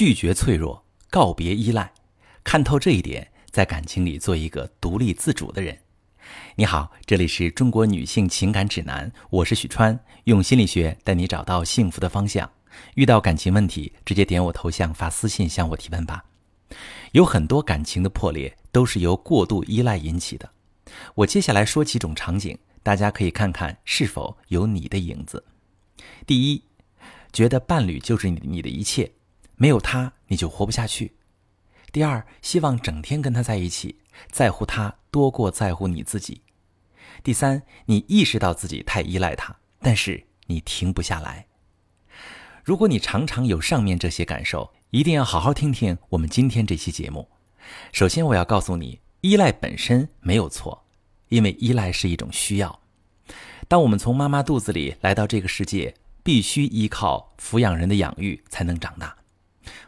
拒绝脆弱，告别依赖，看透这一点，在感情里做一个独立自主的人。你好，这里是中国女性情感指南，我是许川，用心理学带你找到幸福的方向。遇到感情问题，直接点我头像发私信向我提问吧。有很多感情的破裂都是由过度依赖引起的。我接下来说几种场景，大家可以看看是否有你的影子。第一，觉得伴侣就是你你的一切。没有他，你就活不下去。第二，希望整天跟他在一起，在乎他多过在乎你自己。第三，你意识到自己太依赖他，但是你停不下来。如果你常常有上面这些感受，一定要好好听听我们今天这期节目。首先，我要告诉你，依赖本身没有错，因为依赖是一种需要。当我们从妈妈肚子里来到这个世界，必须依靠抚养人的养育才能长大。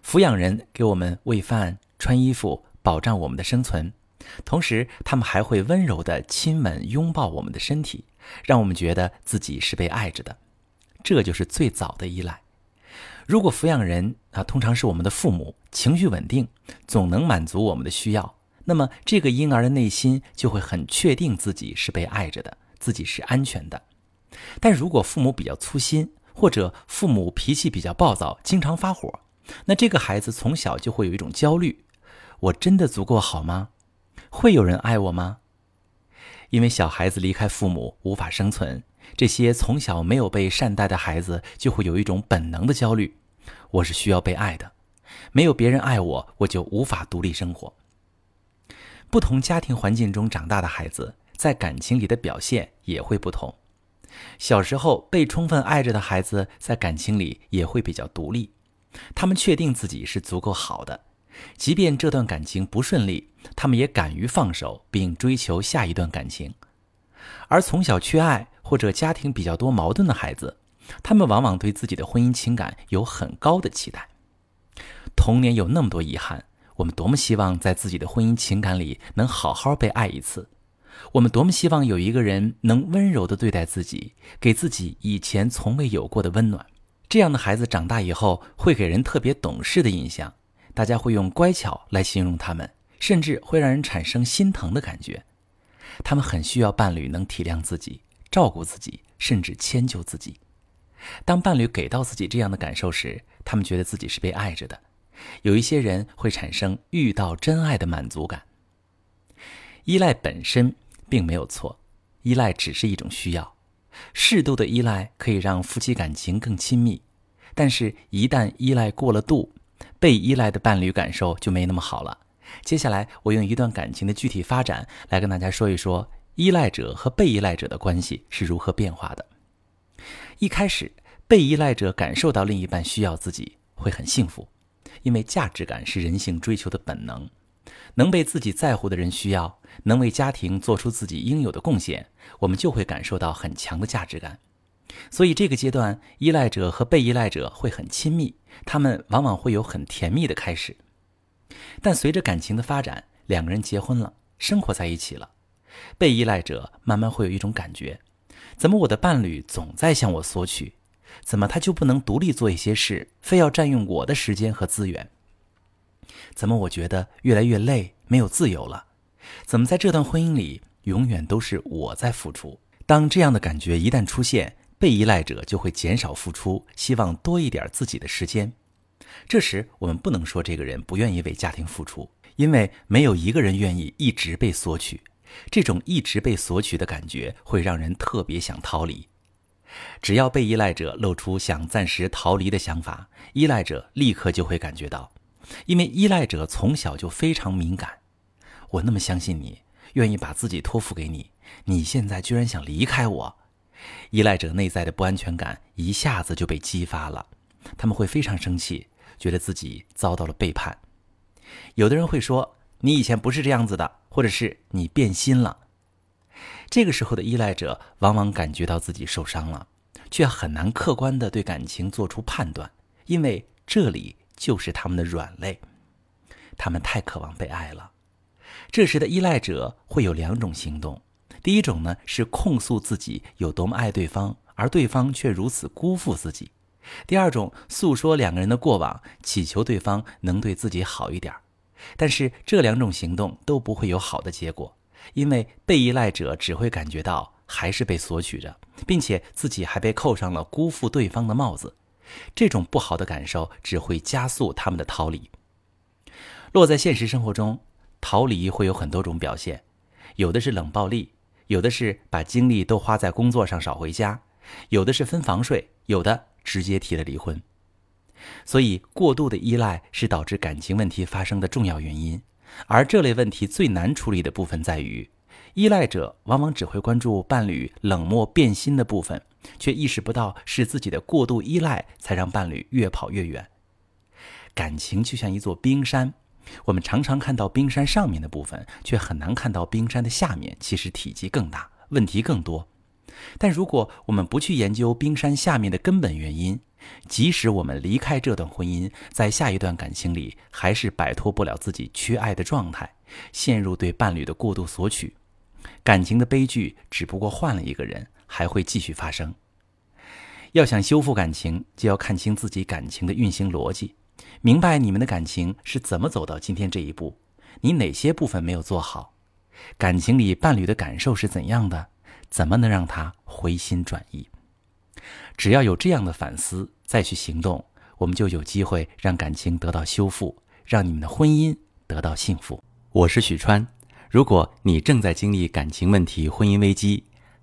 抚养人给我们喂饭、穿衣服，保障我们的生存，同时他们还会温柔地亲吻、拥抱我们的身体，让我们觉得自己是被爱着的。这就是最早的依赖。如果抚养人啊，通常是我们的父母，情绪稳定，总能满足我们的需要，那么这个婴儿的内心就会很确定自己是被爱着的，自己是安全的。但如果父母比较粗心，或者父母脾气比较暴躁，经常发火，那这个孩子从小就会有一种焦虑：我真的足够好吗？会有人爱我吗？因为小孩子离开父母无法生存，这些从小没有被善待的孩子就会有一种本能的焦虑：我是需要被爱的，没有别人爱我，我就无法独立生活。不同家庭环境中长大的孩子，在感情里的表现也会不同。小时候被充分爱着的孩子，在感情里也会比较独立。他们确定自己是足够好的，即便这段感情不顺利，他们也敢于放手并追求下一段感情。而从小缺爱或者家庭比较多矛盾的孩子，他们往往对自己的婚姻情感有很高的期待。童年有那么多遗憾，我们多么希望在自己的婚姻情感里能好好被爱一次。我们多么希望有一个人能温柔地对待自己，给自己以前从未有过的温暖。这样的孩子长大以后会给人特别懂事的印象，大家会用乖巧来形容他们，甚至会让人产生心疼的感觉。他们很需要伴侣能体谅自己、照顾自己，甚至迁就自己。当伴侣给到自己这样的感受时，他们觉得自己是被爱着的。有一些人会产生遇到真爱的满足感。依赖本身并没有错，依赖只是一种需要。适度的依赖可以让夫妻感情更亲密，但是，一旦依赖过了度，被依赖的伴侣感受就没那么好了。接下来，我用一段感情的具体发展来跟大家说一说依赖者和被依赖者的关系是如何变化的。一开始，被依赖者感受到另一半需要自己，会很幸福，因为价值感是人性追求的本能。能被自己在乎的人需要，能为家庭做出自己应有的贡献，我们就会感受到很强的价值感。所以这个阶段，依赖者和被依赖者会很亲密，他们往往会有很甜蜜的开始。但随着感情的发展，两个人结婚了，生活在一起了，被依赖者慢慢会有一种感觉：怎么我的伴侣总在向我索取？怎么他就不能独立做一些事，非要占用我的时间和资源？怎么我觉得越来越累，没有自由了？怎么在这段婚姻里永远都是我在付出？当这样的感觉一旦出现，被依赖者就会减少付出，希望多一点自己的时间。这时我们不能说这个人不愿意为家庭付出，因为没有一个人愿意一直被索取。这种一直被索取的感觉会让人特别想逃离。只要被依赖者露出想暂时逃离的想法，依赖者立刻就会感觉到。因为依赖者从小就非常敏感，我那么相信你，愿意把自己托付给你，你现在居然想离开我，依赖者内在的不安全感一下子就被激发了，他们会非常生气，觉得自己遭到了背叛。有的人会说你以前不是这样子的，或者是你变心了。这个时候的依赖者往往感觉到自己受伤了，却很难客观的对感情做出判断，因为这里。就是他们的软肋，他们太渴望被爱了。这时的依赖者会有两种行动：第一种呢是控诉自己有多么爱对方，而对方却如此辜负自己；第二种，诉说两个人的过往，祈求对方能对自己好一点。但是这两种行动都不会有好的结果，因为被依赖者只会感觉到还是被索取着，并且自己还被扣上了辜负对方的帽子。这种不好的感受只会加速他们的逃离。落在现实生活中，逃离会有很多种表现，有的是冷暴力，有的是把精力都花在工作上少回家，有的是分房睡，有的直接提了离婚。所以，过度的依赖是导致感情问题发生的重要原因。而这类问题最难处理的部分在于，依赖者往往只会关注伴侣冷漠变心的部分，却意识不到是自己的过度依赖才让伴侣越跑越远。感情就像一座冰山，我们常常看到冰山上面的部分，却很难看到冰山的下面其实体积更大，问题更多。但如果我们不去研究冰山下面的根本原因，即使我们离开这段婚姻，在下一段感情里还是摆脱不了自己缺爱的状态，陷入对伴侣的过度索取，感情的悲剧只不过换了一个人，还会继续发生。要想修复感情，就要看清自己感情的运行逻辑，明白你们的感情是怎么走到今天这一步，你哪些部分没有做好，感情里伴侣的感受是怎样的，怎么能让他回心转意。只要有这样的反思，再去行动，我们就有机会让感情得到修复，让你们的婚姻得到幸福。我是许川，如果你正在经历感情问题、婚姻危机，